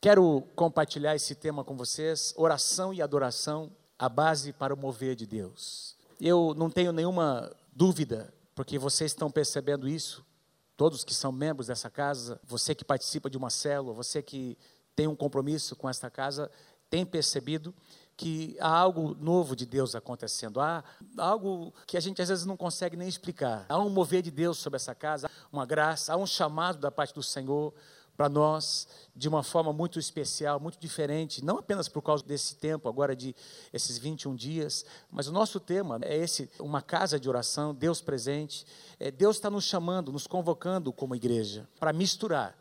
Quero compartilhar esse tema com vocês: oração e adoração, a base para o mover de Deus. Eu não tenho nenhuma dúvida, porque vocês estão percebendo isso, todos que são membros dessa casa, você que participa de uma célula, você que tem um compromisso com esta casa, tem percebido que há algo novo de Deus acontecendo, há algo que a gente às vezes não consegue nem explicar. Há um mover de Deus sobre essa casa, uma graça, há um chamado da parte do Senhor para nós de uma forma muito especial, muito diferente, não apenas por causa desse tempo agora de esses 21 dias, mas o nosso tema é esse, uma casa de oração, Deus presente. É, Deus está nos chamando, nos convocando como igreja para misturar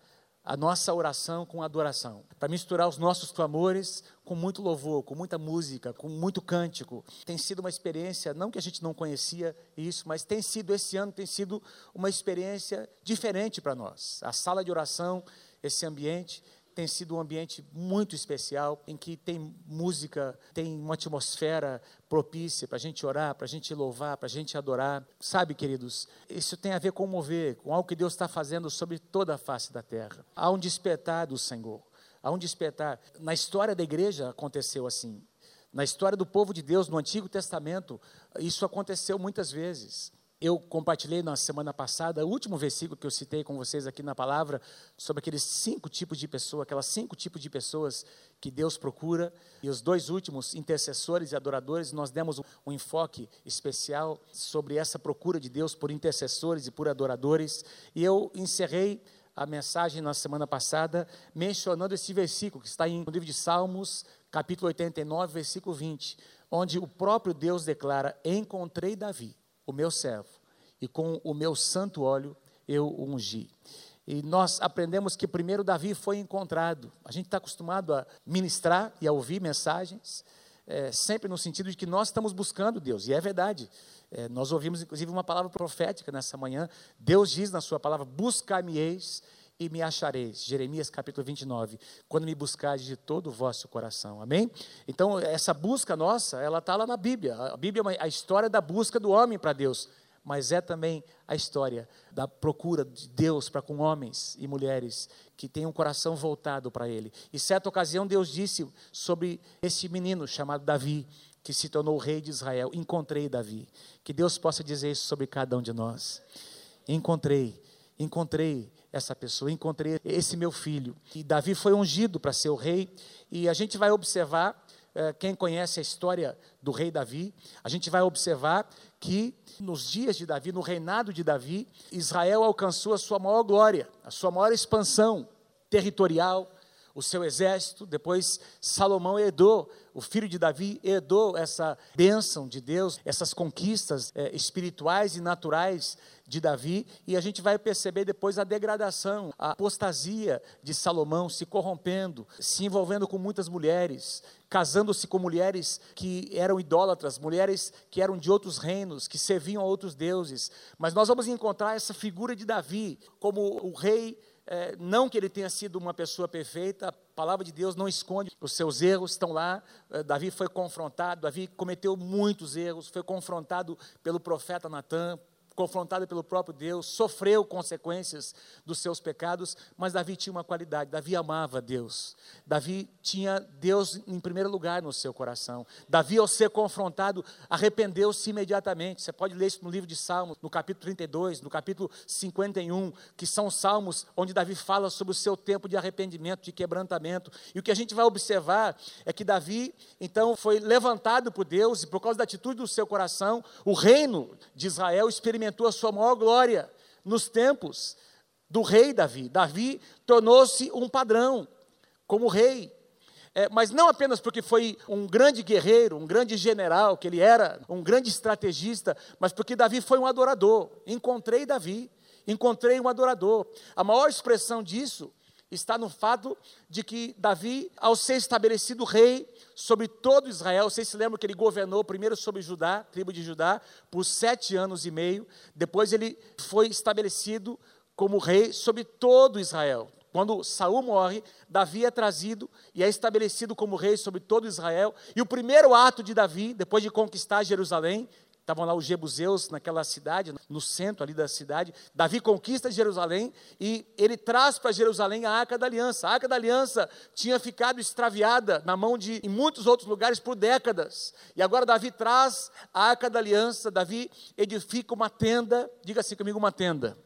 a nossa oração com adoração, para misturar os nossos clamores com muito louvor, com muita música, com muito cântico. Tem sido uma experiência, não que a gente não conhecia isso, mas tem sido esse ano tem sido uma experiência diferente para nós. A sala de oração, esse ambiente tem sido um ambiente muito especial, em que tem música, tem uma atmosfera propícia para a gente orar, para a gente louvar, para a gente adorar. Sabe, queridos, isso tem a ver com mover, com algo que Deus está fazendo sobre toda a face da terra. Há um despertar do Senhor, há um despertar. Na história da igreja aconteceu assim. Na história do povo de Deus, no Antigo Testamento, isso aconteceu muitas vezes. Eu compartilhei na semana passada o último versículo que eu citei com vocês aqui na palavra, sobre aqueles cinco tipos de pessoas, aquelas cinco tipos de pessoas que Deus procura. E os dois últimos, intercessores e adoradores, nós demos um, um enfoque especial sobre essa procura de Deus por intercessores e por adoradores. E eu encerrei a mensagem na semana passada mencionando esse versículo que está em, no livro de Salmos, capítulo 89, versículo 20, onde o próprio Deus declara: Encontrei Davi o meu servo, e com o meu santo óleo eu o ungi. E nós aprendemos que primeiro Davi foi encontrado. A gente está acostumado a ministrar e a ouvir mensagens, é, sempre no sentido de que nós estamos buscando Deus, e é verdade. É, nós ouvimos inclusive uma palavra profética nessa manhã. Deus diz na sua palavra: Buscar-me-eis e me achareis. Jeremias capítulo 29. Quando me buscardes de todo o vosso coração. Amém? Então, essa busca nossa, ela está lá na Bíblia. A Bíblia é a história da busca do homem para Deus. Mas é também a história da procura de Deus para com homens e mulheres que têm um coração voltado para Ele. E certa ocasião Deus disse sobre esse menino chamado Davi, que se tornou rei de Israel: Encontrei Davi. Que Deus possa dizer isso sobre cada um de nós. Encontrei, encontrei essa pessoa, encontrei esse meu filho. E Davi foi ungido para ser o rei, e a gente vai observar, eh, quem conhece a história do rei Davi, a gente vai observar que nos dias de Davi, no reinado de Davi, Israel alcançou a sua maior glória, a sua maior expansão territorial, o seu exército. Depois, Salomão herdou, o filho de Davi herdou essa bênção de Deus, essas conquistas é, espirituais e naturais de Davi. E a gente vai perceber depois a degradação, a apostasia de Salomão se corrompendo, se envolvendo com muitas mulheres, casando-se com mulheres que eram idólatras, mulheres que eram de outros reinos, que serviam a outros deuses. Mas nós vamos encontrar essa figura de Davi como o rei é, não que ele tenha sido uma pessoa perfeita, a palavra de Deus não esconde os seus erros, estão lá. É, Davi foi confrontado, Davi cometeu muitos erros, foi confrontado pelo profeta Natan, confrontado pelo próprio Deus, sofreu consequências dos seus pecados, mas Davi tinha uma qualidade, Davi amava Deus. Davi tinha Deus em primeiro lugar no seu coração. Davi, ao ser confrontado, arrependeu-se imediatamente. Você pode ler isso no livro de Salmos, no capítulo 32, no capítulo 51, que são salmos onde Davi fala sobre o seu tempo de arrependimento, de quebrantamento. E o que a gente vai observar é que Davi, então, foi levantado por Deus e por causa da atitude do seu coração, o reino de Israel experimentou experimentou a sua maior glória nos tempos do rei Davi. Davi tornou-se um padrão como rei. É, mas não apenas porque foi um grande guerreiro, um grande general, que ele era um grande estrategista, mas porque Davi foi um adorador. Encontrei Davi, encontrei um adorador. A maior expressão disso está no fato de que Davi, ao ser estabelecido rei sobre todo Israel, vocês se lembram que ele governou primeiro sobre Judá, tribo de Judá, por sete anos e meio, depois ele foi estabelecido como rei sobre todo Israel. Quando Saul morre, Davi é trazido e é estabelecido como rei sobre todo Israel. E o primeiro ato de Davi, depois de conquistar Jerusalém, estavam lá os jebuseus naquela cidade, no centro ali da cidade. Davi conquista Jerusalém e ele traz para Jerusalém a Arca da Aliança. A Arca da Aliança tinha ficado extraviada na mão de em muitos outros lugares por décadas. E agora Davi traz a Arca da Aliança, Davi edifica uma tenda, diga assim comigo, uma tenda.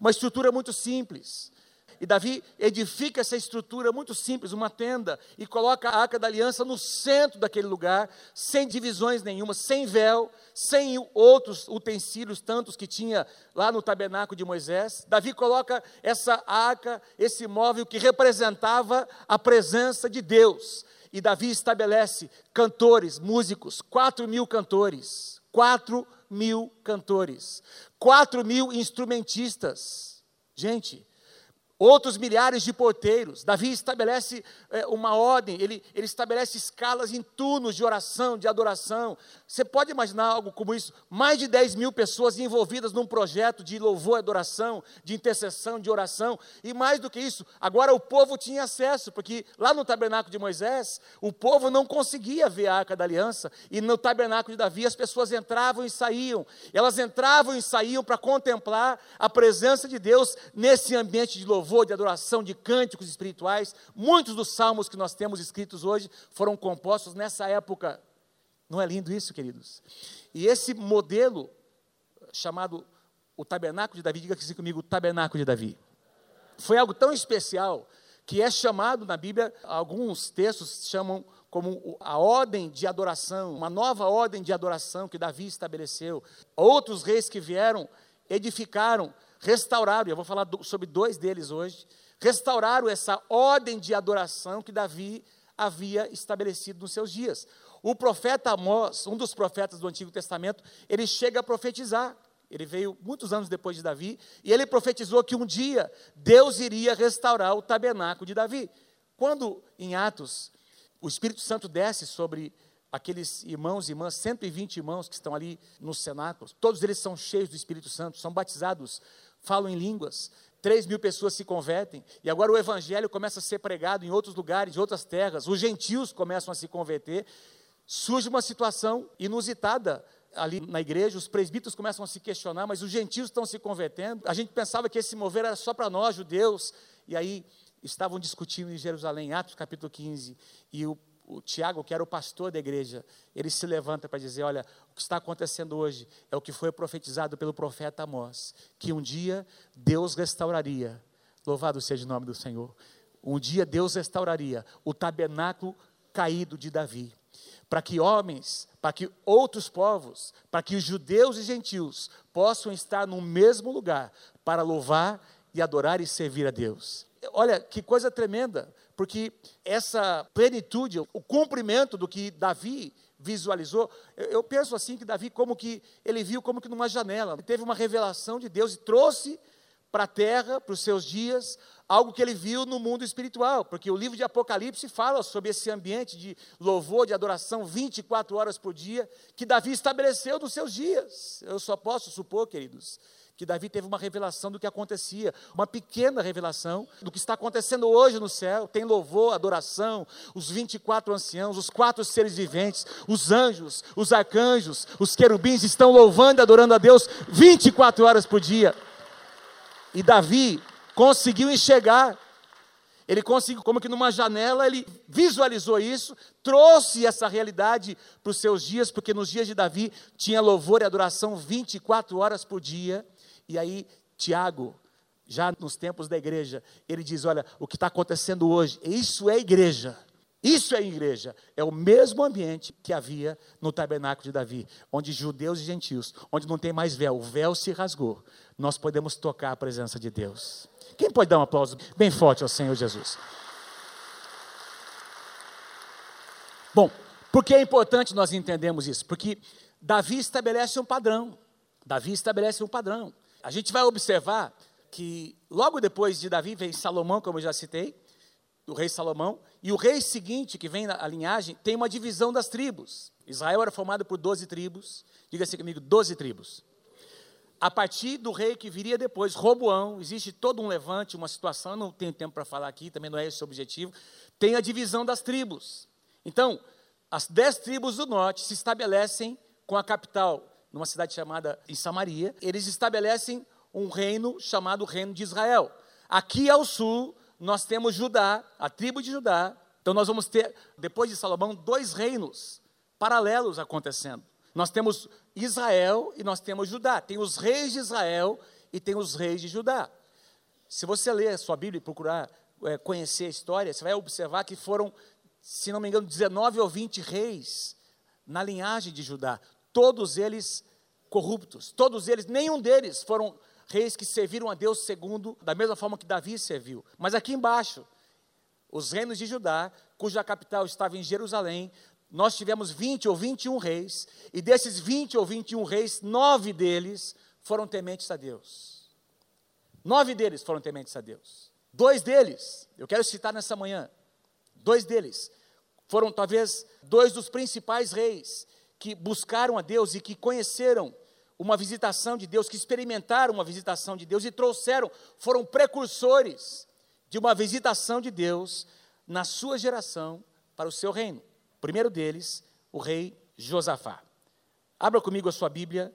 Uma estrutura muito simples. E Davi edifica essa estrutura muito simples, uma tenda, e coloca a arca da aliança no centro daquele lugar, sem divisões nenhuma, sem véu, sem outros utensílios, tantos que tinha lá no tabernáculo de Moisés. Davi coloca essa arca, esse móvel que representava a presença de Deus. E Davi estabelece cantores, músicos, quatro mil cantores, quatro mil cantores, quatro mil instrumentistas. Gente, outros milhares de porteiros. Davi estabelece é, uma ordem, ele, ele estabelece escalas em turnos de oração, de adoração. Você pode imaginar algo como isso? Mais de 10 mil pessoas envolvidas num projeto de louvor e adoração, de intercessão, de oração. E mais do que isso, agora o povo tinha acesso, porque lá no tabernáculo de Moisés, o povo não conseguia ver a arca da aliança, e no tabernáculo de Davi as pessoas entravam e saíam. Elas entravam e saíam para contemplar a presença de Deus nesse ambiente de louvor louvor, de adoração, de cânticos espirituais. Muitos dos salmos que nós temos escritos hoje foram compostos nessa época. Não é lindo isso, queridos? E esse modelo, chamado o tabernáculo de Davi, diga aqui comigo, o tabernáculo de Davi, foi algo tão especial que é chamado na Bíblia, alguns textos chamam como a ordem de adoração, uma nova ordem de adoração que Davi estabeleceu. Outros reis que vieram edificaram restauraram, e eu vou falar do, sobre dois deles hoje, restauraram essa ordem de adoração que Davi havia estabelecido nos seus dias. O profeta Amós, um dos profetas do Antigo Testamento, ele chega a profetizar. Ele veio muitos anos depois de Davi, e ele profetizou que um dia Deus iria restaurar o tabernáculo de Davi. Quando em Atos o Espírito Santo desce sobre aqueles irmãos e irmãs, 120 irmãos que estão ali no cenáculo, todos eles são cheios do Espírito Santo, são batizados falam em línguas, 3 mil pessoas se convertem, e agora o evangelho começa a ser pregado em outros lugares, em outras terras, os gentios começam a se converter, surge uma situação inusitada ali na igreja, os presbíteros começam a se questionar, mas os gentios estão se convertendo, a gente pensava que esse mover era só para nós, judeus, e aí estavam discutindo em Jerusalém, Atos capítulo 15, e o o Tiago, que era o pastor da igreja, ele se levanta para dizer: Olha, o que está acontecendo hoje é o que foi profetizado pelo profeta Amós, que um dia Deus restauraria, louvado seja o nome do Senhor, um dia Deus restauraria o tabernáculo caído de Davi, para que homens, para que outros povos, para que os judeus e gentios possam estar no mesmo lugar para louvar e adorar e servir a Deus. Olha que coisa tremenda porque essa plenitude, o cumprimento do que Davi visualizou, eu, eu, penso assim que Davi como que ele viu como que numa janela, ele teve uma revelação de Deus e trouxe para a terra, para os seus dias, algo que ele viu no mundo espiritual, porque o livro de Apocalipse fala sobre esse ambiente de louvor, de adoração 24 horas por dia, que Davi estabeleceu nos seus dias. Eu só posso supor, queridos, que Davi teve uma revelação do que acontecia, uma pequena revelação do que está acontecendo hoje no céu. Tem louvor, adoração, os 24 anciãos, os quatro seres viventes, os anjos, os arcanjos, os querubins estão louvando e adorando a Deus 24 horas por dia. E Davi conseguiu enxergar ele conseguiu, como que numa janela, ele visualizou isso, trouxe essa realidade para os seus dias, porque nos dias de Davi tinha louvor e adoração 24 horas por dia. E aí, Tiago, já nos tempos da igreja, ele diz: Olha, o que está acontecendo hoje, isso é igreja. Isso é igreja. É o mesmo ambiente que havia no tabernáculo de Davi, onde judeus e gentios, onde não tem mais véu, o véu se rasgou. Nós podemos tocar a presença de Deus. Quem pode dar um aplauso bem forte ao Senhor Jesus? Bom, por que é importante nós entendermos isso? Porque Davi estabelece um padrão. Davi estabelece um padrão. A gente vai observar que logo depois de Davi vem Salomão, como eu já citei, o rei Salomão, e o rei seguinte, que vem na linhagem, tem uma divisão das tribos. Israel era formado por 12 tribos, diga-se comigo, 12 tribos. A partir do rei que viria depois, Roboão, existe todo um levante, uma situação, não tenho tempo para falar aqui, também não é esse o objetivo, tem a divisão das tribos. Então, as dez tribos do norte se estabelecem com a capital numa cidade chamada em Samaria, eles estabelecem um reino chamado Reino de Israel. Aqui ao sul, nós temos Judá, a tribo de Judá. Então nós vamos ter, depois de Salomão, dois reinos paralelos acontecendo. Nós temos Israel e nós temos Judá. Tem os reis de Israel e tem os reis de Judá. Se você ler a sua Bíblia e procurar é, conhecer a história, você vai observar que foram, se não me engano, 19 ou 20 reis na linhagem de Judá. Todos eles corruptos. Todos eles, nenhum deles foram reis que serviram a Deus segundo, da mesma forma que Davi serviu. Mas aqui embaixo, os reinos de Judá, cuja capital estava em Jerusalém, nós tivemos 20 ou 21 reis, e desses 20 ou 21 reis, nove deles foram tementes a Deus. Nove deles foram tementes a Deus. Dois deles, eu quero citar nessa manhã, dois deles foram talvez dois dos principais reis que buscaram a Deus e que conheceram uma visitação de Deus, que experimentaram uma visitação de Deus e trouxeram, foram precursores de uma visitação de Deus na sua geração para o seu reino. O primeiro deles, o rei Josafá. Abra comigo a sua Bíblia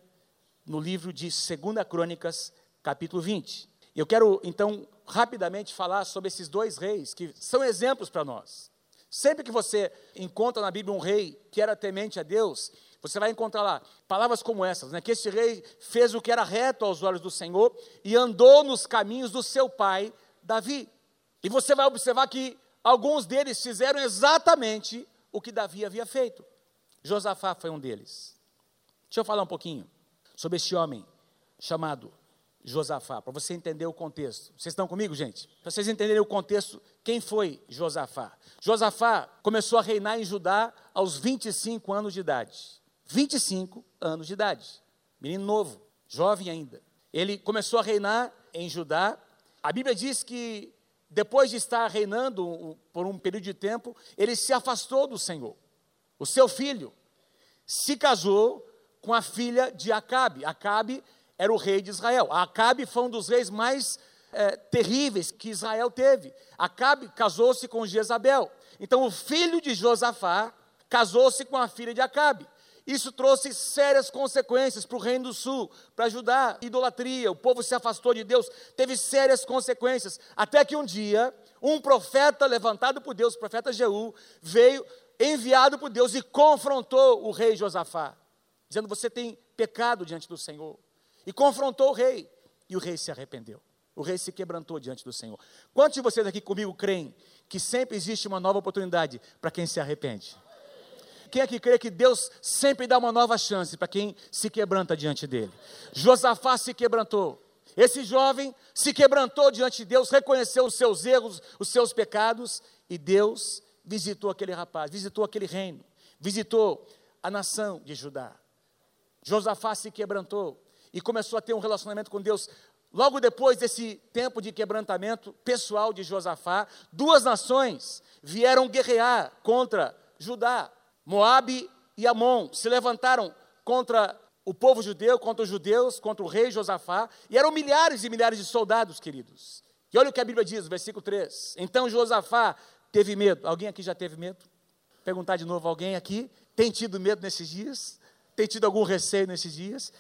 no livro de 2 Crônicas, capítulo 20. Eu quero então rapidamente falar sobre esses dois reis que são exemplos para nós. Sempre que você encontra na Bíblia um rei que era temente a Deus, você vai encontrar lá palavras como essas, né? Que esse rei fez o que era reto aos olhos do Senhor e andou nos caminhos do seu pai Davi. E você vai observar que alguns deles fizeram exatamente o que Davi havia feito. Josafá foi um deles. Deixa eu falar um pouquinho sobre esse homem chamado Josafá, para você entender o contexto. Vocês estão comigo, gente? Para vocês entenderem o contexto, quem foi Josafá? Josafá começou a reinar em Judá aos 25 anos de idade. 25 anos de idade. Menino novo, jovem ainda. Ele começou a reinar em Judá. A Bíblia diz que depois de estar reinando por um período de tempo, ele se afastou do Senhor. O seu filho se casou com a filha de Acabe. Acabe era o rei de Israel. Acabe foi um dos reis mais é, terríveis que Israel teve. Acabe casou-se com Jezabel. Então o filho de Josafá casou-se com a filha de Acabe. Isso trouxe sérias consequências para o Reino do Sul, para ajudar idolatria, o povo se afastou de Deus, teve sérias consequências, até que um dia, um profeta levantado por Deus, o profeta Jeú, veio enviado por Deus e confrontou o rei Josafá, dizendo: Você tem pecado diante do Senhor. E confrontou o rei, e o rei se arrependeu. O rei se quebrantou diante do Senhor. Quantos de vocês aqui comigo creem que sempre existe uma nova oportunidade para quem se arrepende? Quem é que crê que Deus sempre dá uma nova chance para quem se quebranta diante dele? Josafá se quebrantou. Esse jovem se quebrantou diante de Deus, reconheceu os seus erros, os seus pecados, e Deus visitou aquele rapaz, visitou aquele reino, visitou a nação de Judá. Josafá se quebrantou e começou a ter um relacionamento com Deus. Logo depois desse tempo de quebrantamento pessoal de Josafá, duas nações vieram guerrear contra Judá. Moabe e Amon se levantaram contra o povo judeu, contra os judeus, contra o rei Josafá, e eram milhares e milhares de soldados, queridos. E olha o que a Bíblia diz, versículo 3. Então Josafá teve medo. Alguém aqui já teve medo? Perguntar de novo, alguém aqui tem tido medo nesses dias? Tem tido algum receio nesses dias?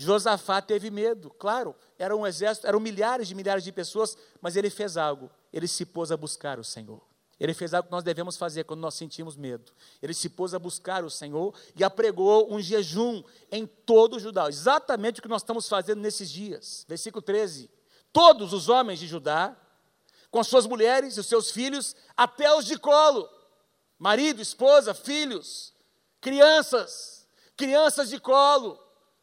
Josafá teve medo, claro, era um exército, eram milhares de milhares de pessoas, mas ele fez algo, ele se pôs a buscar o Senhor. Ele fez algo que nós devemos fazer quando nós sentimos medo. Ele se pôs a buscar o Senhor e apregou um jejum em todo o Judá. Exatamente o que nós estamos fazendo nesses dias. Versículo 13. Todos os homens de Judá, com suas mulheres e os seus filhos, até os de colo, marido, esposa, filhos, crianças, crianças de colo,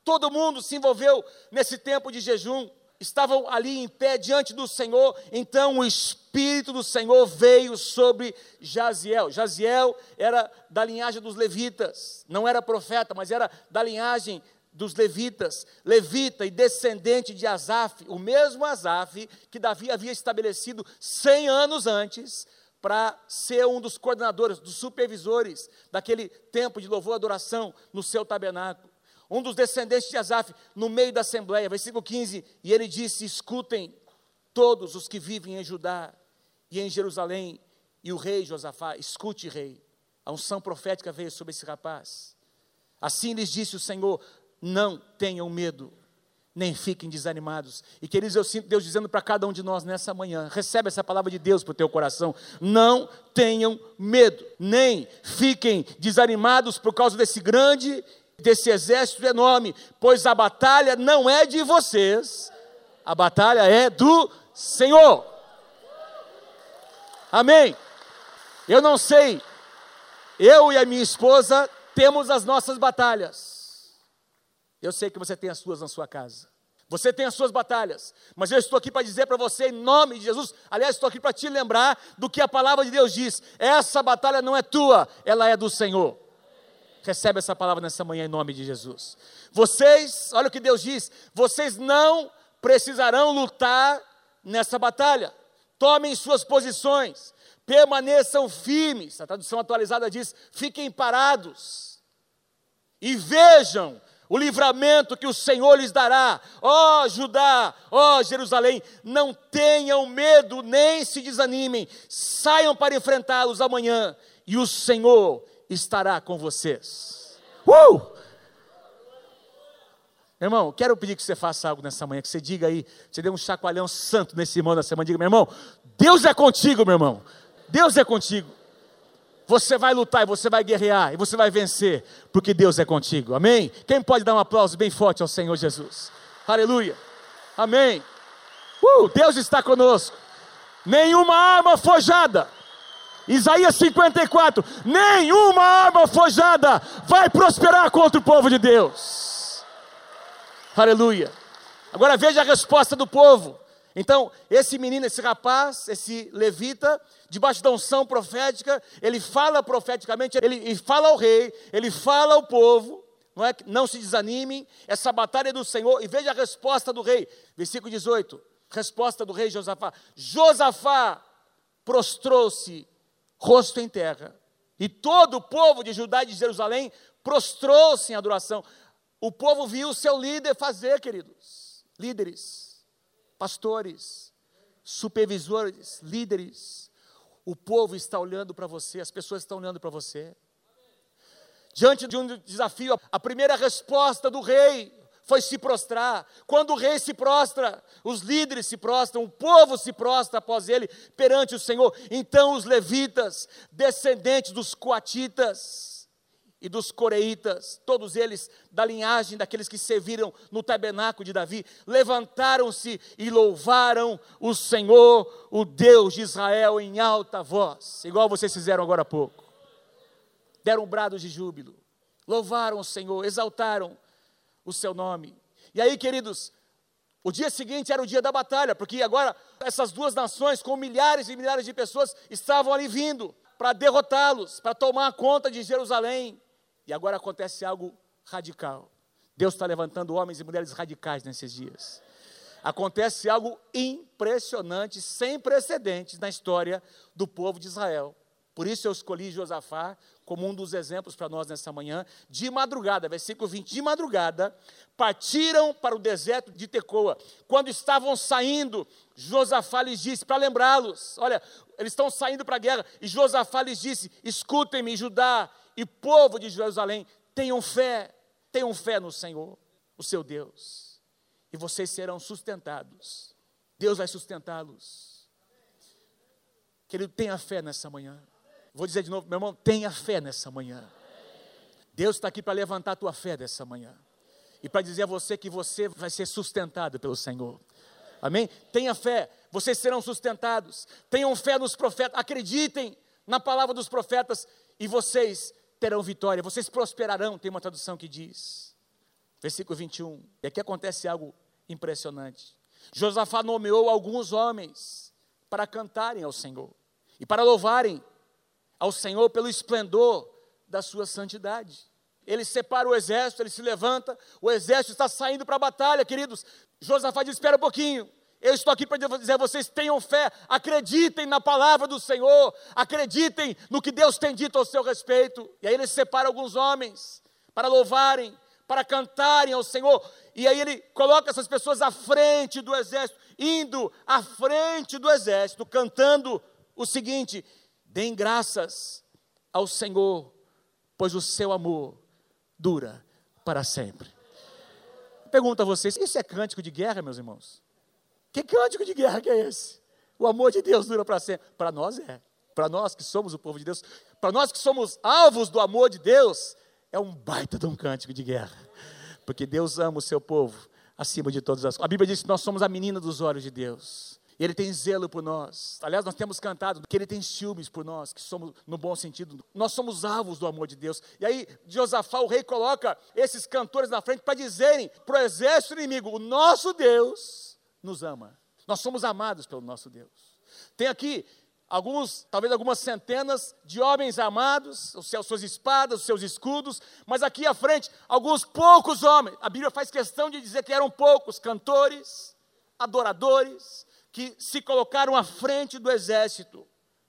todo mundo se envolveu nesse tempo de jejum estavam ali em pé diante do Senhor, então o Espírito do Senhor veio sobre Jaziel. Jaziel era da linhagem dos levitas, não era profeta, mas era da linhagem dos levitas, levita e descendente de Asaf, o mesmo Asaf que Davi havia estabelecido 100 anos antes para ser um dos coordenadores, dos supervisores daquele tempo de louvor e adoração no seu tabernáculo um dos descendentes de Asaf, no meio da assembleia, versículo 15, e ele disse: Escutem todos os que vivem em Judá e em Jerusalém, e o rei Josafá, escute, rei. A unção profética veio sobre esse rapaz. Assim lhes disse o Senhor: não tenham medo, nem fiquem desanimados. E queridos, eu sinto Deus dizendo para cada um de nós nessa manhã: recebe essa palavra de Deus para o teu coração. Não tenham medo, nem fiquem desanimados por causa desse grande, desse exército enorme, pois a batalha não é de vocês, a batalha é do Senhor. Amém. Eu não sei, eu e a minha esposa temos as nossas batalhas. Eu sei que você tem as suas na sua casa. Você tem as suas batalhas, mas eu estou aqui para dizer para você, em nome de Jesus, aliás, estou aqui para te lembrar do que a palavra de Deus diz: essa batalha não é tua, ela é do Senhor. Recebe essa palavra nessa manhã em nome de Jesus. Vocês, olha o que Deus diz: vocês não precisarão lutar nessa batalha. Tomem suas posições, permaneçam firmes. A tradução atualizada diz: fiquem parados e vejam o livramento que o Senhor lhes dará. Ó oh, Judá, ó oh, Jerusalém, não tenham medo nem se desanimem, saiam para enfrentá-los amanhã e o Senhor estará com vocês. Uh! Irmão, quero pedir que você faça algo nessa manhã, que você diga aí, você dê um chacoalhão santo nesse irmão nessa manhã, diga, meu irmão, Deus é contigo, meu irmão, Deus é contigo. Você vai lutar e você vai guerrear e você vai vencer, porque Deus é contigo, amém? Quem pode dar um aplauso bem forte ao Senhor Jesus? Aleluia, amém. Uh, Deus está conosco, nenhuma arma forjada, Isaías 54, nenhuma arma forjada vai prosperar contra o povo de Deus. Aleluia. Agora veja a resposta do povo. Então, esse menino, esse rapaz, esse levita, debaixo da unção profética, ele fala profeticamente, ele, fala ao rei, ele fala ao povo, não, é, não se desanimem, essa batalha é do Senhor, e veja a resposta do rei, versículo 18, resposta do rei Josafá, Josafá prostrou-se, rosto em terra, e todo o povo de Judá e de Jerusalém prostrou-se em adoração, o povo viu o seu líder fazer, queridos. Líderes, pastores, supervisores, líderes. O povo está olhando para você, as pessoas estão olhando para você. Diante de um desafio, a primeira resposta do rei foi se prostrar. Quando o rei se prostra, os líderes se prostram, o povo se prostra após ele perante o Senhor. Então os levitas, descendentes dos coatitas, e dos coreitas, todos eles da linhagem daqueles que serviram no tabernáculo de Davi, levantaram-se e louvaram o Senhor, o Deus de Israel, em alta voz, igual vocês fizeram agora há pouco. Deram um brado de júbilo, louvaram o Senhor, exaltaram o seu nome. E aí, queridos, o dia seguinte era o dia da batalha, porque agora essas duas nações, com milhares e milhares de pessoas, estavam ali vindo para derrotá-los, para tomar conta de Jerusalém. E agora acontece algo radical. Deus está levantando homens e mulheres radicais nesses dias. Acontece algo impressionante, sem precedentes na história do povo de Israel. Por isso eu escolhi Josafá como um dos exemplos para nós nessa manhã. De madrugada, versículo 20, de madrugada, partiram para o deserto de Tecoa. Quando estavam saindo, Josafá lhes disse, para lembrá-los, olha, eles estão saindo para a guerra, e Josafá lhes disse: escutem-me, Judá e povo de Jerusalém, tenham fé, tenham fé no Senhor, o seu Deus, e vocês serão sustentados. Deus vai sustentá-los. Querido, tenha fé nessa manhã. Vou dizer de novo, meu irmão, tenha fé nessa manhã. Deus está aqui para levantar a tua fé dessa manhã. E para dizer a você que você vai ser sustentado pelo Senhor. Amém? Tenha fé, vocês serão sustentados. Tenham fé nos profetas, acreditem na palavra dos profetas e vocês terão vitória, vocês prosperarão, tem uma tradução que diz. Versículo 21. E aqui acontece algo impressionante. Josafá nomeou alguns homens para cantarem ao Senhor e para louvarem ao Senhor pelo esplendor da sua santidade. Ele separa o exército, ele se levanta, o exército está saindo para a batalha, queridos. Josafá diz: Espera um pouquinho, eu estou aqui para dizer a vocês: tenham fé, acreditem na palavra do Senhor, acreditem no que Deus tem dito ao seu respeito. E aí ele separa alguns homens para louvarem, para cantarem ao Senhor. E aí ele coloca essas pessoas à frente do exército, indo à frente do exército, cantando o seguinte: deem graças ao Senhor, pois o seu amor dura para sempre. Pergunto a vocês: isso é cântico de guerra, meus irmãos? Que cântico de guerra que é esse? O amor de Deus dura para sempre. Para nós é. Para nós que somos o povo de Deus, para nós que somos alvos do amor de Deus, é um baita de um cântico de guerra. Porque Deus ama o seu povo acima de todas as coisas. A Bíblia diz que nós somos a menina dos olhos de Deus. Ele tem zelo por nós. Aliás, nós temos cantado que Ele tem ciúmes por nós, que somos, no bom sentido, nós somos alvos do amor de Deus. E aí, Josafá, o rei, coloca esses cantores na frente para dizerem para o exército inimigo: o nosso Deus nos ama. Nós somos amados pelo nosso Deus. Tem aqui alguns, talvez algumas centenas de homens armados, os seus, suas espadas, os seus escudos, mas aqui à frente, alguns poucos homens. A Bíblia faz questão de dizer que eram poucos cantores, adoradores, que se colocaram à frente do exército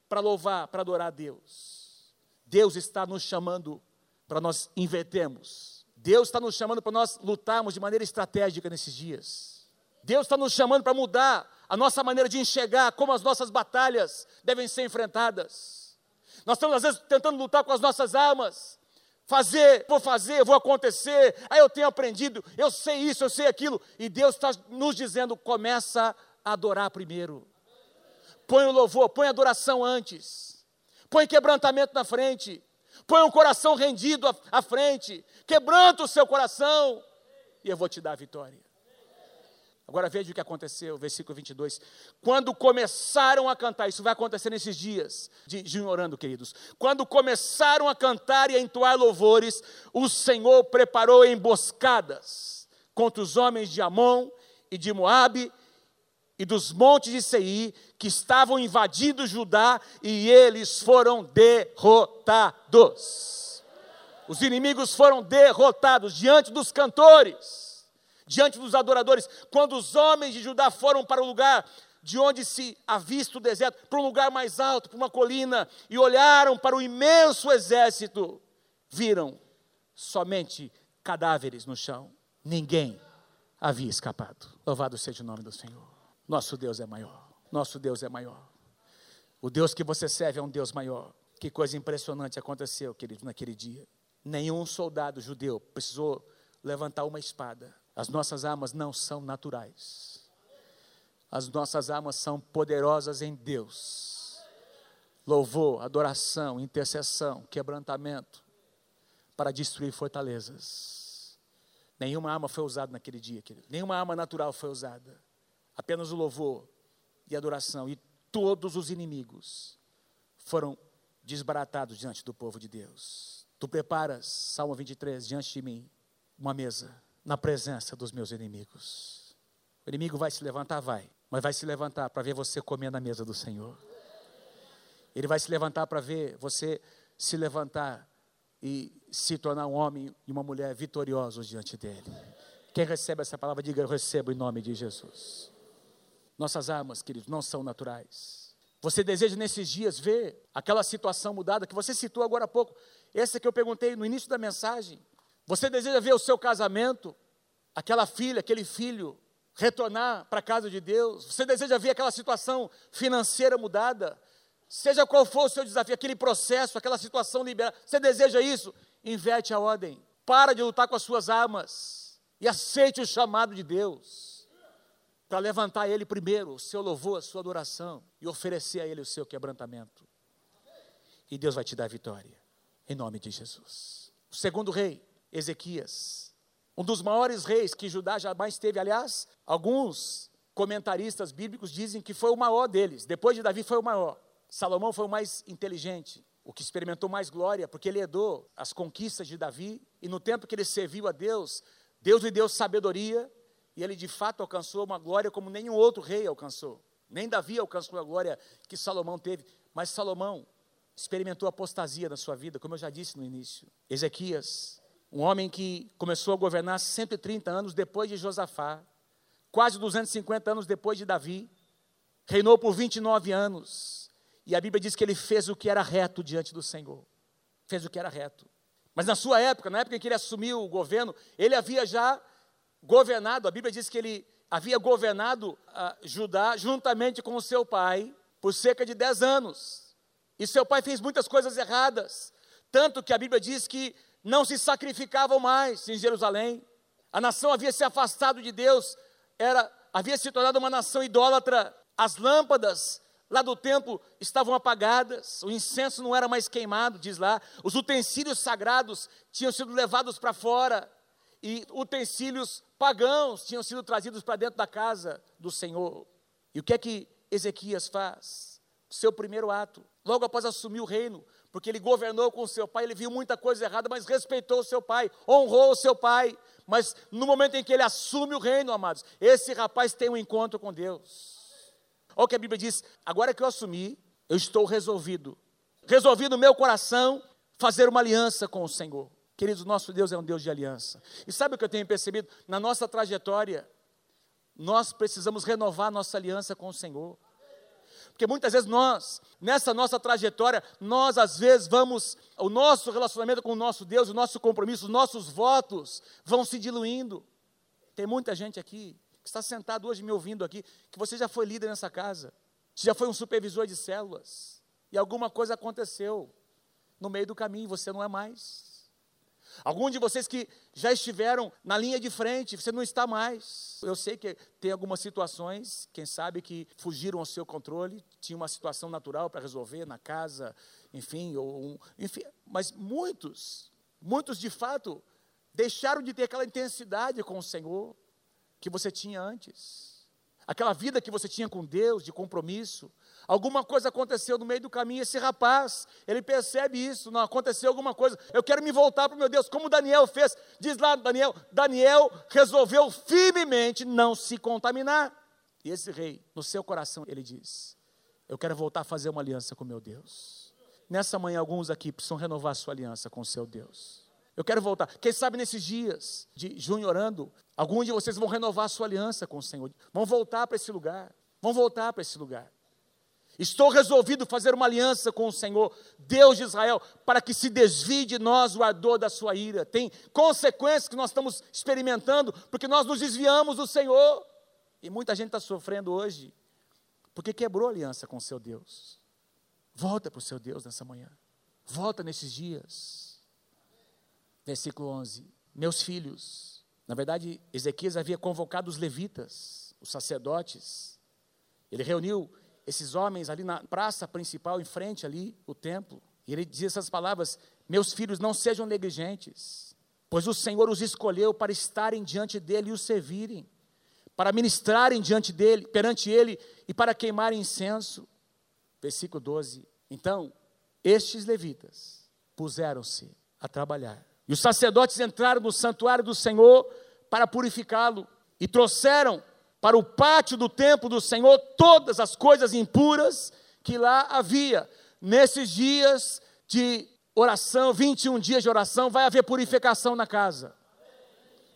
para louvar, para adorar a Deus. Deus está nos chamando para nós invertermos. Deus está nos chamando para nós lutarmos de maneira estratégica nesses dias. Deus está nos chamando para mudar a nossa maneira de enxergar como as nossas batalhas devem ser enfrentadas. Nós estamos, às vezes, tentando lutar com as nossas armas, fazer, vou fazer, vou acontecer, aí eu tenho aprendido, eu sei isso, eu sei aquilo, e Deus está nos dizendo: começa adorar primeiro. Põe o louvor, põe a adoração antes. Põe quebrantamento na frente. Põe um coração rendido à, à frente. Quebranta o seu coração. E eu vou te dar a vitória. Agora veja o que aconteceu, versículo 22. Quando começaram a cantar, isso vai acontecer nesses dias de, de orando, queridos. Quando começaram a cantar e a entoar louvores, o Senhor preparou emboscadas contra os homens de Amon e de Moabe e dos montes de Seir, que estavam invadindo Judá, e eles foram derrotados. Os inimigos foram derrotados diante dos cantores, diante dos adoradores. Quando os homens de Judá foram para o lugar de onde se avista o deserto, para um lugar mais alto, para uma colina, e olharam para o imenso exército, viram somente cadáveres no chão. Ninguém havia escapado. Louvado seja o nome do Senhor. Nosso Deus é maior. Nosso Deus é maior. O Deus que você serve é um Deus maior. Que coisa impressionante aconteceu, querido, naquele dia. Nenhum soldado judeu precisou levantar uma espada. As nossas armas não são naturais. As nossas armas são poderosas em Deus. Louvor, adoração, intercessão, quebrantamento para destruir fortalezas. Nenhuma arma foi usada naquele dia, querido. Nenhuma arma natural foi usada apenas o louvor e adoração, e todos os inimigos foram desbaratados diante do povo de Deus. Tu preparas, Salmo 23, diante de mim, uma mesa na presença dos meus inimigos. O inimigo vai se levantar, vai, mas vai se levantar para ver você comer na mesa do Senhor. Ele vai se levantar para ver você se levantar e se tornar um homem e uma mulher vitoriosos diante dele. Quem recebe essa palavra, diga: Eu recebo em nome de Jesus. Nossas armas, queridos, não são naturais. Você deseja nesses dias ver aquela situação mudada que você citou agora há pouco, essa que eu perguntei no início da mensagem. Você deseja ver o seu casamento, aquela filha, aquele filho retornar para a casa de Deus? Você deseja ver aquela situação financeira mudada? Seja qual for o seu desafio, aquele processo, aquela situação liberada, você deseja isso? Inverte a ordem. Para de lutar com as suas armas e aceite o chamado de Deus para levantar a Ele primeiro o seu louvor, a sua adoração e oferecer a Ele o seu quebrantamento. E Deus vai te dar vitória, em nome de Jesus. O segundo rei, Ezequias, um dos maiores reis que Judá jamais teve, aliás, alguns comentaristas bíblicos dizem que foi o maior deles, depois de Davi foi o maior. Salomão foi o mais inteligente, o que experimentou mais glória, porque ele herdou as conquistas de Davi, e no tempo que ele serviu a Deus, Deus lhe deu sabedoria, e ele de fato alcançou uma glória como nenhum outro rei alcançou. Nem Davi alcançou a glória que Salomão teve, mas Salomão experimentou apostasia na sua vida, como eu já disse no início. Ezequias, um homem que começou a governar 130 anos depois de Josafá, quase 250 anos depois de Davi, reinou por 29 anos, e a Bíblia diz que ele fez o que era reto diante do Senhor. Fez o que era reto. Mas na sua época, na época em que ele assumiu o governo, ele havia já governado, a Bíblia diz que ele havia governado uh, Judá juntamente com o seu pai por cerca de 10 anos. E seu pai fez muitas coisas erradas, tanto que a Bíblia diz que não se sacrificavam mais em Jerusalém. A nação havia se afastado de Deus, era havia se tornado uma nação idólatra. As lâmpadas lá do templo estavam apagadas, o incenso não era mais queimado, diz lá. Os utensílios sagrados tinham sido levados para fora e utensílios pagãos tinham sido trazidos para dentro da casa do Senhor. E o que é que Ezequias faz? Seu primeiro ato, logo após assumir o reino, porque ele governou com seu pai, ele viu muita coisa errada, mas respeitou o seu pai, honrou o seu pai. Mas no momento em que ele assume o reino, amados, esse rapaz tem um encontro com Deus. Olha o que a Bíblia diz: agora que eu assumi, eu estou resolvido. Resolvi no meu coração fazer uma aliança com o Senhor. Queridos, nosso Deus é um Deus de aliança. E sabe o que eu tenho percebido? Na nossa trajetória, nós precisamos renovar nossa aliança com o Senhor. Porque muitas vezes nós, nessa nossa trajetória, nós às vezes vamos, o nosso relacionamento com o nosso Deus, o nosso compromisso, os nossos votos vão se diluindo. Tem muita gente aqui que está sentado hoje me ouvindo aqui, que você já foi líder nessa casa, já foi um supervisor de células, e alguma coisa aconteceu no meio do caminho, você não é mais. Alguns de vocês que já estiveram na linha de frente, você não está mais. Eu sei que tem algumas situações, quem sabe, que fugiram ao seu controle, tinha uma situação natural para resolver na casa, enfim, ou um, enfim, mas muitos, muitos de fato deixaram de ter aquela intensidade com o Senhor que você tinha antes. Aquela vida que você tinha com Deus, de compromisso, Alguma coisa aconteceu no meio do caminho, esse rapaz, ele percebe isso, não aconteceu alguma coisa. Eu quero me voltar para o meu Deus, como Daniel fez. Diz lá Daniel, Daniel resolveu firmemente não se contaminar. E esse rei, no seu coração, ele diz: Eu quero voltar a fazer uma aliança com meu Deus. Nessa manhã, alguns aqui precisam renovar sua aliança com o seu Deus. Eu quero voltar. Quem sabe nesses dias de junho orando, alguns de vocês vão renovar sua aliança com o Senhor. Vão voltar para esse lugar. Vão voltar para esse lugar. Estou resolvido fazer uma aliança com o Senhor, Deus de Israel, para que se desvie de nós o ardor da sua ira. Tem consequências que nós estamos experimentando, porque nós nos desviamos do Senhor. E muita gente está sofrendo hoje, porque quebrou a aliança com o seu Deus. Volta para o seu Deus nessa manhã. Volta nesses dias. Versículo 11: Meus filhos, na verdade, Ezequias havia convocado os levitas, os sacerdotes. Ele reuniu esses homens ali na praça principal, em frente ali, o templo. E ele dizia essas palavras: Meus filhos, não sejam negligentes, pois o Senhor os escolheu para estarem diante dele e o servirem, para ministrarem diante dele, perante ele e para queimarem incenso. Versículo 12. Então, estes levitas puseram-se a trabalhar. E os sacerdotes entraram no santuário do Senhor para purificá-lo e trouxeram para o pátio do templo do Senhor todas as coisas impuras que lá havia. Nesses dias de oração, 21 dias de oração, vai haver purificação na casa.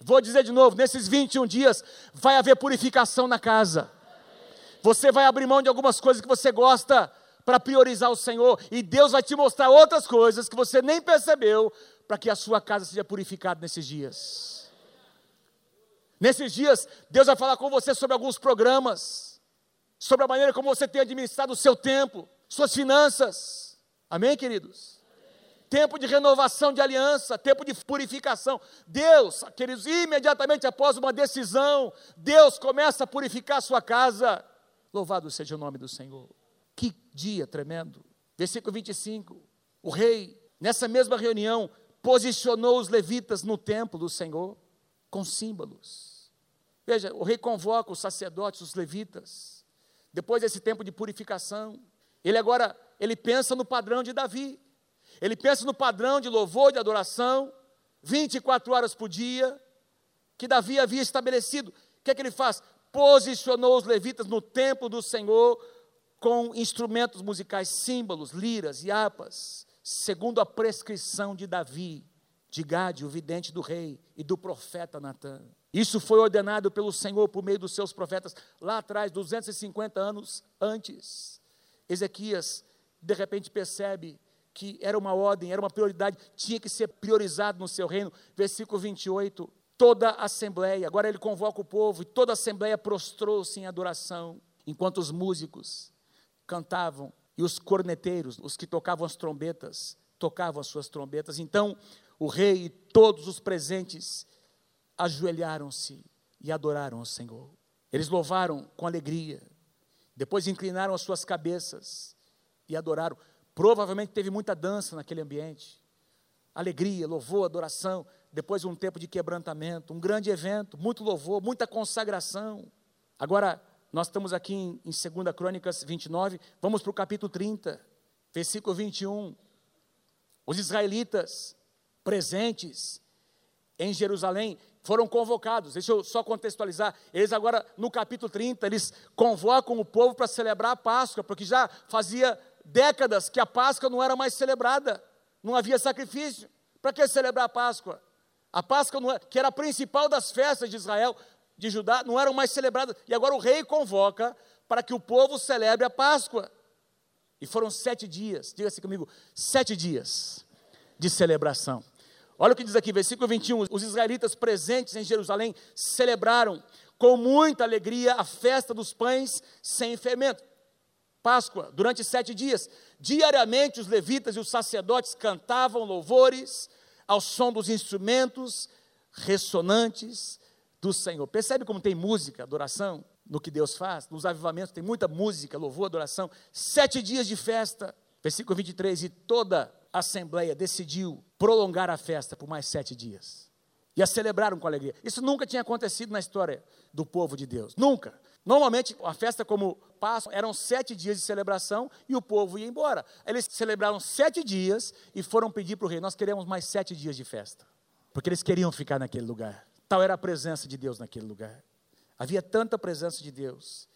Vou dizer de novo: nesses 21 dias vai haver purificação na casa. Você vai abrir mão de algumas coisas que você gosta para priorizar o Senhor, e Deus vai te mostrar outras coisas que você nem percebeu, para que a sua casa seja purificada nesses dias. Nesses dias, Deus vai falar com você sobre alguns programas, sobre a maneira como você tem administrado o seu tempo, suas finanças. Amém, queridos? Tempo de renovação de aliança, tempo de purificação. Deus, queridos, imediatamente após uma decisão, Deus começa a purificar a sua casa. Louvado seja o nome do Senhor. Que dia tremendo. Versículo 25. O rei, nessa mesma reunião, posicionou os levitas no templo do Senhor com símbolos Veja, o rei convoca os sacerdotes, os levitas, depois desse tempo de purificação. Ele agora, ele pensa no padrão de Davi. Ele pensa no padrão de louvor, de adoração, 24 horas por dia, que Davi havia estabelecido. O que é que ele faz? Posicionou os levitas no templo do Senhor com instrumentos musicais, símbolos, liras e harpas, segundo a prescrição de Davi, de Gade, o vidente do rei, e do profeta Natan. Isso foi ordenado pelo Senhor por meio dos seus profetas lá atrás, 250 anos antes. Ezequias, de repente, percebe que era uma ordem, era uma prioridade, tinha que ser priorizado no seu reino. Versículo 28. Toda a assembleia, agora ele convoca o povo, e toda a assembleia prostrou-se em adoração, enquanto os músicos cantavam e os corneteiros, os que tocavam as trombetas, tocavam as suas trombetas. Então, o rei e todos os presentes ajoelharam-se e adoraram o Senhor. Eles louvaram com alegria, depois inclinaram as suas cabeças e adoraram. Provavelmente teve muita dança naquele ambiente, alegria, louvor, adoração. Depois um tempo de quebrantamento, um grande evento, muito louvor, muita consagração. Agora, nós estamos aqui em, em 2 Crônicas 29, vamos para o capítulo 30, versículo 21. Os israelitas presentes em Jerusalém foram convocados. Deixa eu só contextualizar. Eles agora, no capítulo 30, eles convocam o povo para celebrar a Páscoa, porque já fazia décadas que a Páscoa não era mais celebrada, não havia sacrifício. Para que celebrar a Páscoa? A Páscoa, era, que era a principal das festas de Israel, de Judá, não eram mais celebradas. E agora o rei convoca para que o povo celebre a Páscoa. E foram sete dias, diga-se comigo, sete dias de celebração. Olha o que diz aqui, versículo 21. Os israelitas presentes em Jerusalém celebraram com muita alegria a festa dos pães sem fermento. Páscoa, durante sete dias. Diariamente os levitas e os sacerdotes cantavam louvores ao som dos instrumentos ressonantes do Senhor. Percebe como tem música, adoração no que Deus faz? Nos avivamentos tem muita música, louvor, adoração. Sete dias de festa. Versículo 23. E toda a assembleia decidiu prolongar a festa por mais sete dias. E a celebraram com alegria. Isso nunca tinha acontecido na história do povo de Deus. Nunca. Normalmente, a festa como Páscoa eram sete dias de celebração e o povo ia embora. Eles celebraram sete dias e foram pedir para o rei: Nós queremos mais sete dias de festa. Porque eles queriam ficar naquele lugar. Tal era a presença de Deus naquele lugar. Havia tanta presença de Deus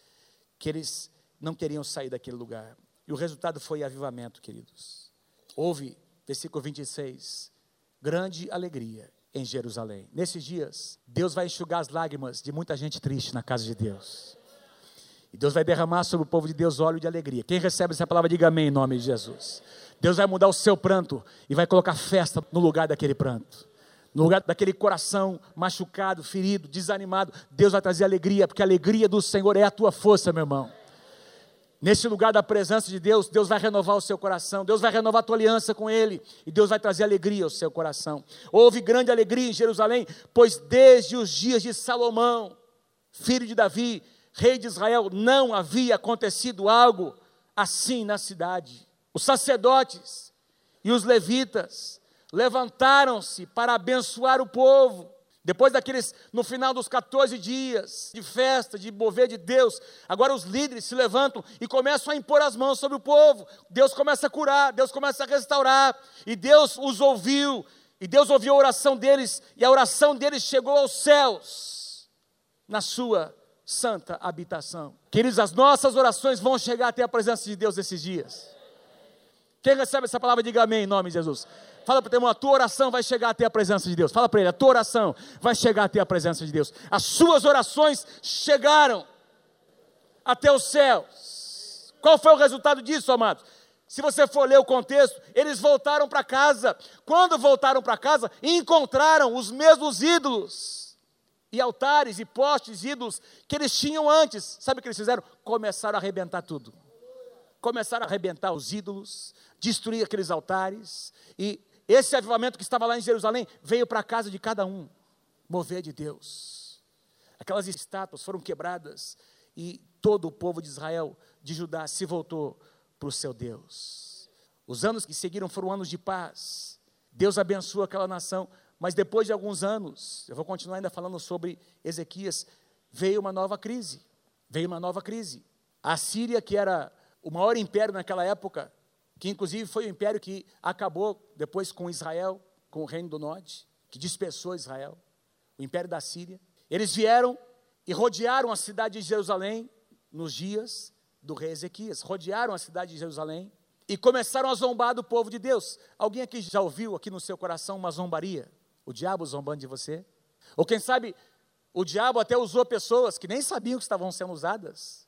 que eles não queriam sair daquele lugar. E o resultado foi avivamento, queridos. Houve versículo 26, grande alegria em Jerusalém. Nesses dias, Deus vai enxugar as lágrimas de muita gente triste na casa de Deus. E Deus vai derramar sobre o povo de Deus óleo de alegria. Quem recebe essa palavra, diga amém em nome de Jesus. Deus vai mudar o seu pranto e vai colocar festa no lugar daquele pranto. No lugar daquele coração machucado, ferido, desanimado, Deus vai trazer alegria, porque a alegria do Senhor é a tua força, meu irmão. Nesse lugar da presença de Deus, Deus vai renovar o seu coração, Deus vai renovar a tua aliança com Ele, e Deus vai trazer alegria ao seu coração. Houve grande alegria em Jerusalém, pois desde os dias de Salomão, filho de Davi, rei de Israel, não havia acontecido algo assim na cidade. Os sacerdotes e os levitas levantaram-se para abençoar o povo. Depois daqueles, no final dos 14 dias de festa, de mover de Deus, agora os líderes se levantam e começam a impor as mãos sobre o povo. Deus começa a curar, Deus começa a restaurar, e Deus os ouviu, e Deus ouviu a oração deles, e a oração deles chegou aos céus, na sua santa habitação. Queridos, as nossas orações vão chegar até a presença de Deus esses dias. Quem recebe essa palavra, diga amém em nome de Jesus. Fala para o teu irmão, a tua oração vai chegar até a presença de Deus. Fala para ele, a tua oração vai chegar até a presença de Deus. As suas orações chegaram até os céus. Qual foi o resultado disso, amados? Se você for ler o contexto, eles voltaram para casa. Quando voltaram para casa, encontraram os mesmos ídolos e altares e postes, ídolos que eles tinham antes. Sabe o que eles fizeram? Começaram a arrebentar tudo. Começaram a arrebentar os ídolos, destruir aqueles altares e esse avivamento que estava lá em Jerusalém veio para a casa de cada um, mover de Deus. Aquelas estátuas foram quebradas e todo o povo de Israel, de Judá, se voltou para o seu Deus. Os anos que seguiram foram anos de paz. Deus abençoou aquela nação, mas depois de alguns anos, eu vou continuar ainda falando sobre Ezequias, veio uma nova crise. Veio uma nova crise. A Síria, que era o maior império naquela época, que inclusive foi o império que acabou depois com Israel, com o reino do norte, que dispersou Israel, o império da Síria. Eles vieram e rodearam a cidade de Jerusalém nos dias do rei Ezequias, rodearam a cidade de Jerusalém e começaram a zombar do povo de Deus. Alguém aqui já ouviu aqui no seu coração uma zombaria? O diabo zombando de você? Ou quem sabe o diabo até usou pessoas que nem sabiam que estavam sendo usadas.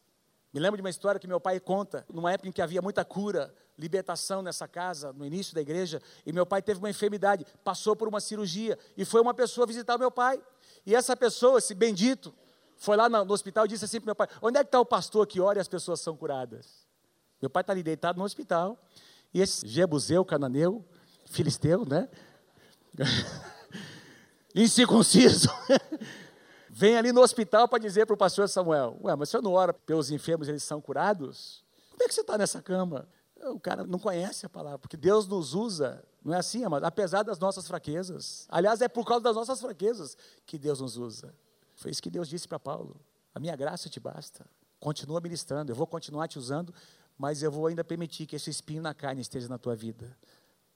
Me lembro de uma história que meu pai conta, numa época em que havia muita cura, libertação nessa casa, no início da igreja, e meu pai teve uma enfermidade, passou por uma cirurgia, e foi uma pessoa visitar meu pai. E essa pessoa, esse bendito, foi lá no hospital e disse assim para meu pai: Onde é que está o pastor que ora e as pessoas são curadas? Meu pai está ali deitado no hospital, e esse Jebuseu, cananeu, filisteu, né? incircunciso, vem ali no hospital para dizer para o pastor Samuel: Ué, mas o senhor não ora pelos enfermos, eles são curados? Como é que você está nessa cama? O cara não conhece a palavra, porque Deus nos usa, não é assim, amado? Apesar das nossas fraquezas. Aliás, é por causa das nossas fraquezas que Deus nos usa. Foi isso que Deus disse para Paulo: A minha graça te basta. Continua ministrando, eu vou continuar te usando, mas eu vou ainda permitir que esse espinho na carne esteja na tua vida,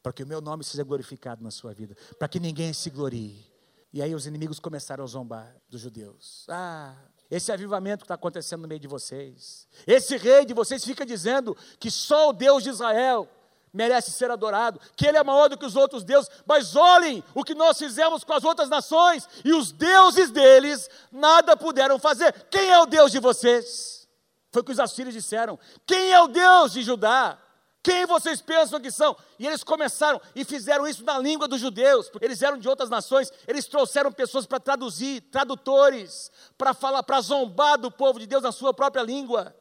para que o meu nome seja glorificado na sua vida, para que ninguém se glorie. E aí os inimigos começaram a zombar dos judeus. Ah, esse avivamento que está acontecendo no meio de vocês. Esse rei de vocês fica dizendo que só o Deus de Israel merece ser adorado, que ele é maior do que os outros deuses, mas olhem o que nós fizemos com as outras nações, e os deuses deles nada puderam fazer. Quem é o Deus de vocês? Foi o que os assírios disseram. Quem é o Deus de Judá? Quem vocês pensam que são? E eles começaram e fizeram isso na língua dos judeus, porque eles eram de outras nações, eles trouxeram pessoas para traduzir, tradutores, para falar, para zombar do povo de Deus na sua própria língua.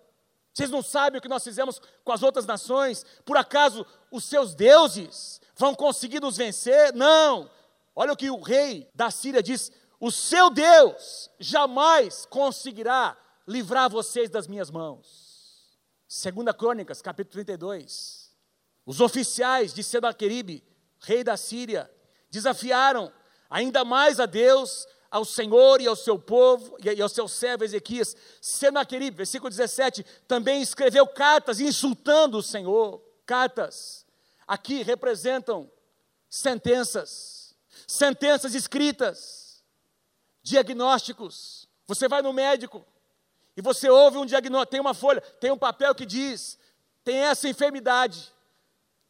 Vocês não sabem o que nós fizemos com as outras nações? Por acaso os seus deuses vão conseguir nos vencer? Não! Olha o que o rei da Síria diz: o seu Deus jamais conseguirá livrar vocês das minhas mãos. Segunda Crônicas, capítulo 32. Os oficiais de Senaqueribe, rei da Síria, desafiaram ainda mais a Deus, ao Senhor e ao seu povo e ao seu servo Ezequias. Senaqueribe, versículo 17, também escreveu cartas insultando o Senhor. Cartas aqui representam sentenças, sentenças escritas, diagnósticos. Você vai no médico, e você ouve um diagnóstico, tem uma folha, tem um papel que diz, tem essa enfermidade.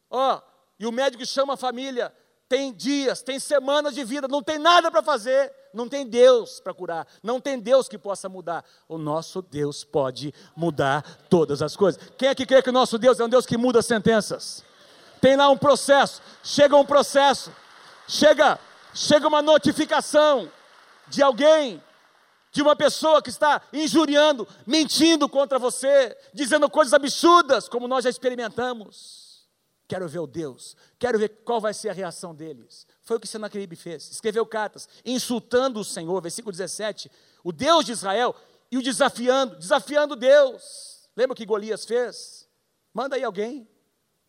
Ó, oh, e o médico chama a família, tem dias, tem semanas de vida, não tem nada para fazer, não tem Deus para curar, não tem Deus que possa mudar. O nosso Deus pode mudar todas as coisas. Quem é que crê que o nosso Deus é um Deus que muda sentenças? Tem lá um processo, chega um processo, chega, chega uma notificação de alguém de uma pessoa que está injuriando, mentindo contra você, dizendo coisas absurdas, como nós já experimentamos. Quero ver o Deus, quero ver qual vai ser a reação deles. Foi o que Senaqueribe fez. Escreveu cartas insultando o Senhor, versículo 17, o Deus de Israel, e o desafiando, desafiando Deus. Lembra o que Golias fez? Manda aí alguém.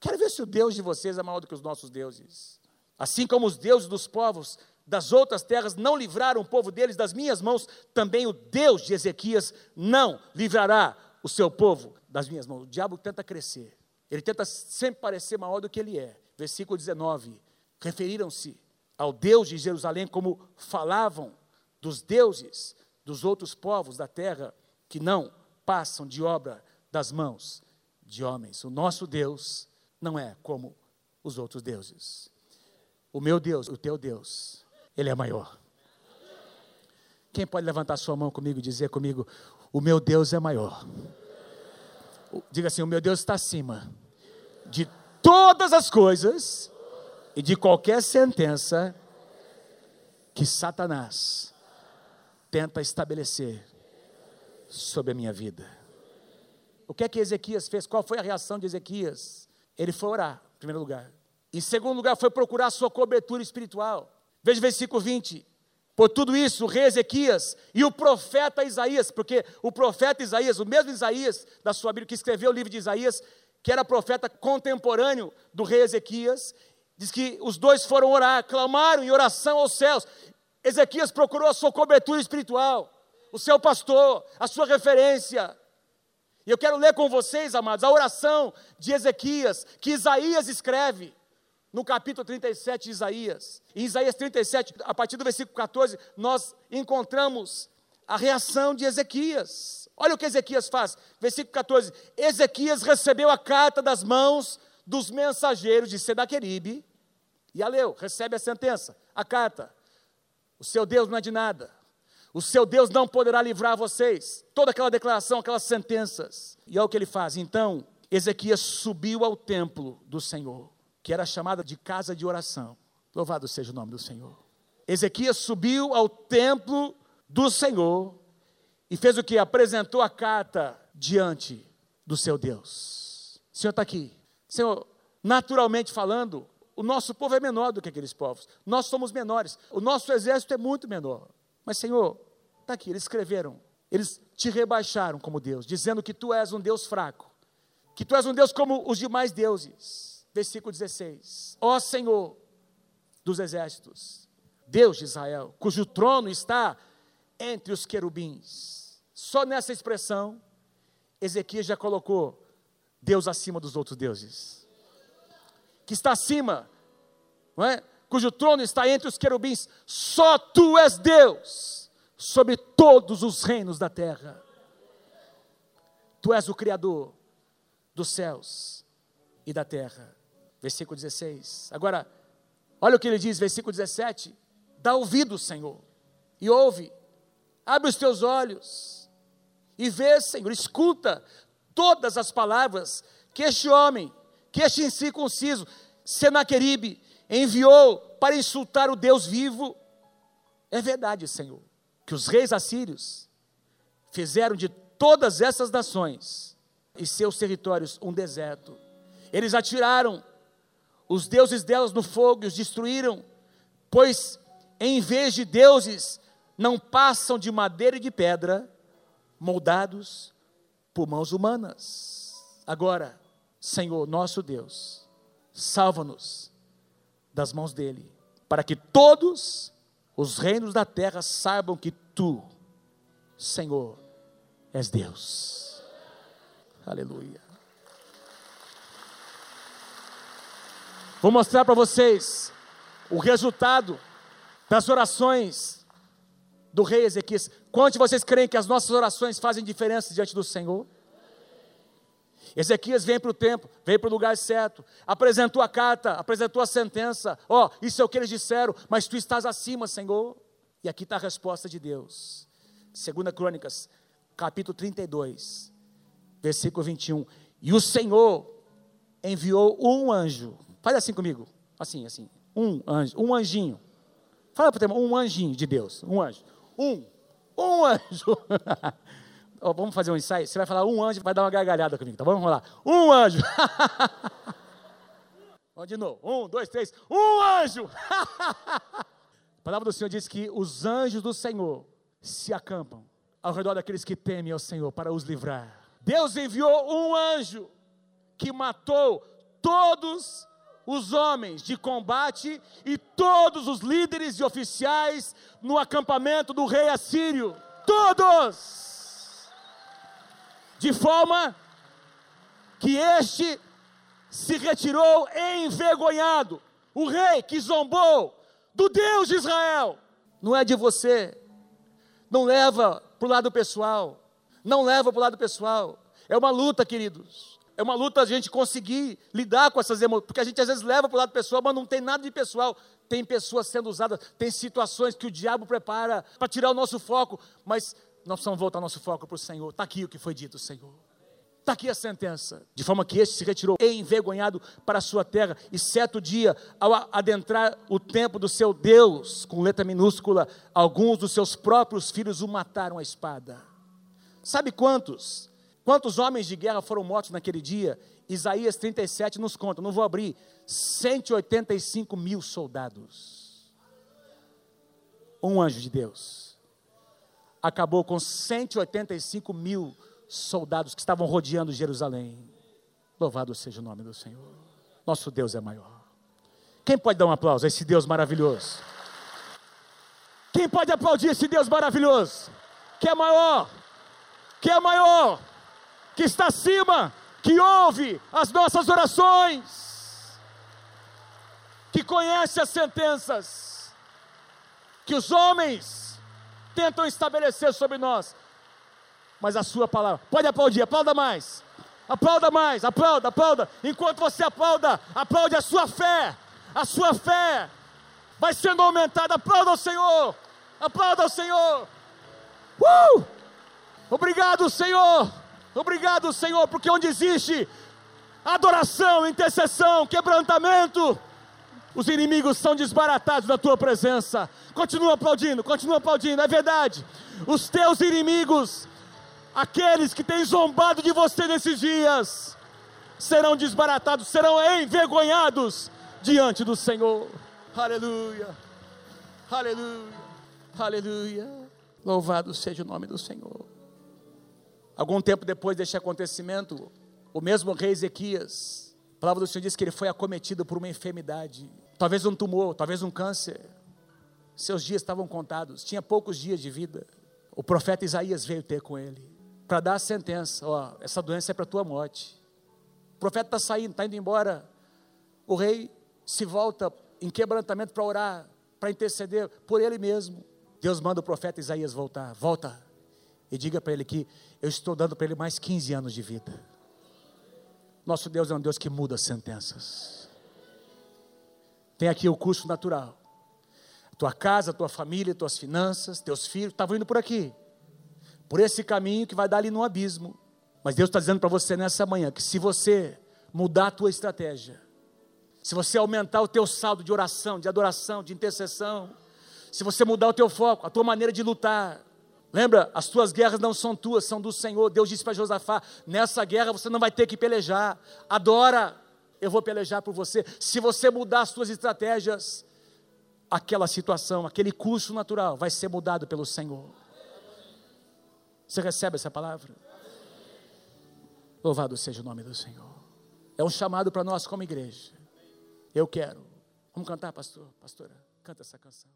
Quero ver se o Deus de vocês é maior do que os nossos deuses. Assim como os deuses dos povos das outras terras não livraram o povo deles das minhas mãos, também o Deus de Ezequias não livrará o seu povo das minhas mãos. O diabo tenta crescer, ele tenta sempre parecer maior do que ele é. Versículo 19: referiram-se ao Deus de Jerusalém como falavam dos deuses dos outros povos da terra que não passam de obra das mãos de homens. O nosso Deus não é como os outros deuses. O meu Deus, o teu Deus, ele é maior. Quem pode levantar sua mão comigo e dizer comigo: O meu Deus é maior? Diga assim: O meu Deus está acima de todas as coisas e de qualquer sentença que Satanás tenta estabelecer sobre a minha vida. O que é que Ezequias fez? Qual foi a reação de Ezequias? Ele foi orar, em primeiro lugar. Em segundo lugar, foi procurar sua cobertura espiritual. Veja o versículo 20. Por tudo isso, o rei Ezequias e o profeta Isaías, porque o profeta Isaías, o mesmo Isaías da sua Bíblia que escreveu o livro de Isaías, que era profeta contemporâneo do rei Ezequias, diz que os dois foram orar, clamaram em oração aos céus. Ezequias procurou a sua cobertura espiritual, o seu pastor, a sua referência. E eu quero ler com vocês, amados, a oração de Ezequias, que Isaías escreve no capítulo 37 de Isaías. Em Isaías 37, a partir do versículo 14, nós encontramos a reação de Ezequias. Olha o que Ezequias faz. Versículo 14: Ezequias recebeu a carta das mãos dos mensageiros de Sedaqueribe e a leu, recebe a sentença, a carta. O seu Deus não é de nada. O seu Deus não poderá livrar vocês. Toda aquela declaração, aquelas sentenças. E é o que ele faz. Então, Ezequias subiu ao templo do Senhor que era chamada de casa de oração. Louvado seja o nome do Senhor. Ezequias subiu ao templo do Senhor e fez o que? Apresentou a carta diante do seu Deus. O Senhor está aqui. Senhor, naturalmente falando, o nosso povo é menor do que aqueles povos. Nós somos menores. O nosso exército é muito menor. Mas, Senhor, está aqui, eles escreveram. Eles te rebaixaram como Deus, dizendo que tu és um Deus fraco, que tu és um Deus como os demais deuses. Versículo 16: Ó Senhor dos exércitos, Deus de Israel, cujo trono está entre os querubins. Só nessa expressão, Ezequias já colocou Deus acima dos outros deuses. Que está acima, não é? cujo trono está entre os querubins. Só tu és Deus sobre todos os reinos da terra. Tu és o Criador dos céus e da terra. Versículo 16. Agora, olha o que ele diz, versículo 17: Dá ouvido, Senhor, e ouve, abre os teus olhos e vê, Senhor, escuta todas as palavras que este homem, que este incircunciso, Senaqueribe, enviou para insultar o Deus vivo. É verdade, Senhor, que os reis assírios fizeram de todas essas nações e seus territórios um deserto. Eles atiraram os deuses delas no fogo e os destruíram, pois em vez de deuses, não passam de madeira e de pedra, moldados por mãos humanas. Agora, Senhor nosso Deus, salva-nos das mãos dele, para que todos os reinos da terra saibam que tu, Senhor, és Deus. Aleluia. Vou mostrar para vocês o resultado das orações do rei Ezequias. Quantos de vocês creem que as nossas orações fazem diferença diante do Senhor? Ezequias vem para o templo, veio para o lugar certo, apresentou a carta, apresentou a sentença. Ó, oh, isso é o que eles disseram, mas tu estás acima, Senhor. E aqui está a resposta de Deus. Segunda Crônicas, capítulo 32, versículo 21. E o Senhor enviou um anjo. Faz assim comigo. Assim, assim. Um anjo, um anjinho. Fala para o tema, um anjinho de Deus. Um anjo. Um. Um anjo. oh, vamos fazer um ensaio? Você vai falar um anjo, vai dar uma gargalhada comigo, tá bom? Vamos lá. Um anjo. Vamos de novo. Um, dois, três. Um anjo. A palavra do Senhor diz que os anjos do Senhor se acampam ao redor daqueles que temem ao Senhor para os livrar. Deus enviou um anjo que matou todos os homens de combate e todos os líderes e oficiais no acampamento do rei assírio. Todos! de forma que este se retirou envergonhado. O rei que zombou do Deus de Israel. Não é de você. Não leva para o lado pessoal. Não leva para o lado pessoal. É uma luta, queridos. É uma luta a gente conseguir lidar com essas emoções. Porque a gente às vezes leva para o lado pessoal, mas não tem nada de pessoal. Tem pessoas sendo usadas, tem situações que o diabo prepara para tirar o nosso foco. Mas nós precisamos voltar nosso foco para o Senhor. Está aqui o que foi dito, Senhor. Está aqui a sentença. De forma que este se retirou envergonhado para a sua terra, e certo dia, ao adentrar o templo do seu Deus, com letra minúscula, alguns dos seus próprios filhos o mataram à espada. Sabe quantos? Quantos homens de guerra foram mortos naquele dia? Isaías 37 nos conta, não vou abrir, 185 mil soldados. Um anjo de Deus acabou com 185 mil soldados que estavam rodeando Jerusalém. Louvado seja o nome do Senhor. Nosso Deus é maior. Quem pode dar um aplauso a esse Deus maravilhoso? Quem pode aplaudir esse Deus maravilhoso? Que é maior, que é maior, que está acima, que ouve as nossas orações, que conhece as sentenças, que os homens tentam estabelecer sobre nós. Mas a sua palavra, pode aplaudir, aplauda mais. Aplauda mais, aplauda, aplauda. Enquanto você aplauda, aplaude a sua fé. A sua fé vai sendo aumentada. Aplauda ao Senhor. Aplauda ao Senhor. Uh! Obrigado, Senhor. Obrigado, Senhor, porque onde existe adoração, intercessão, quebrantamento, os inimigos são desbaratados na tua presença. Continua aplaudindo, continua aplaudindo, é verdade. Os teus inimigos, aqueles que têm zombado de você nesses dias, serão desbaratados, serão envergonhados diante do Senhor. Aleluia, aleluia, aleluia. Louvado seja o nome do Senhor. Algum tempo depois deste acontecimento, o mesmo rei Ezequias, a palavra do Senhor diz que ele foi acometido por uma enfermidade, talvez um tumor, talvez um câncer. Seus dias estavam contados, tinha poucos dias de vida. O profeta Isaías veio ter com ele para dar a sentença: ó, essa doença é para tua morte. O profeta está saindo, está indo embora. O rei se volta em quebrantamento para orar, para interceder por ele mesmo. Deus manda o profeta Isaías voltar. Volta e diga para ele que eu estou dando para ele mais 15 anos de vida. Nosso Deus é um Deus que muda sentenças. Tem aqui o curso natural. Tua casa, tua família, tuas finanças, teus filhos estavam indo por aqui. Por esse caminho que vai dar ali no abismo. Mas Deus está dizendo para você nessa manhã que se você mudar a tua estratégia, se você aumentar o teu saldo de oração, de adoração, de intercessão, se você mudar o teu foco, a tua maneira de lutar, lembra, as tuas guerras não são tuas, são do Senhor. Deus disse para Josafá: nessa guerra você não vai ter que pelejar, adora, eu vou pelejar por você. Se você mudar as tuas estratégias, aquela situação, aquele curso natural vai ser mudado pelo Senhor. Você recebe essa palavra? Louvado seja o nome do Senhor. É um chamado para nós como igreja. Eu quero. Vamos cantar, pastor, pastora? Canta essa canção.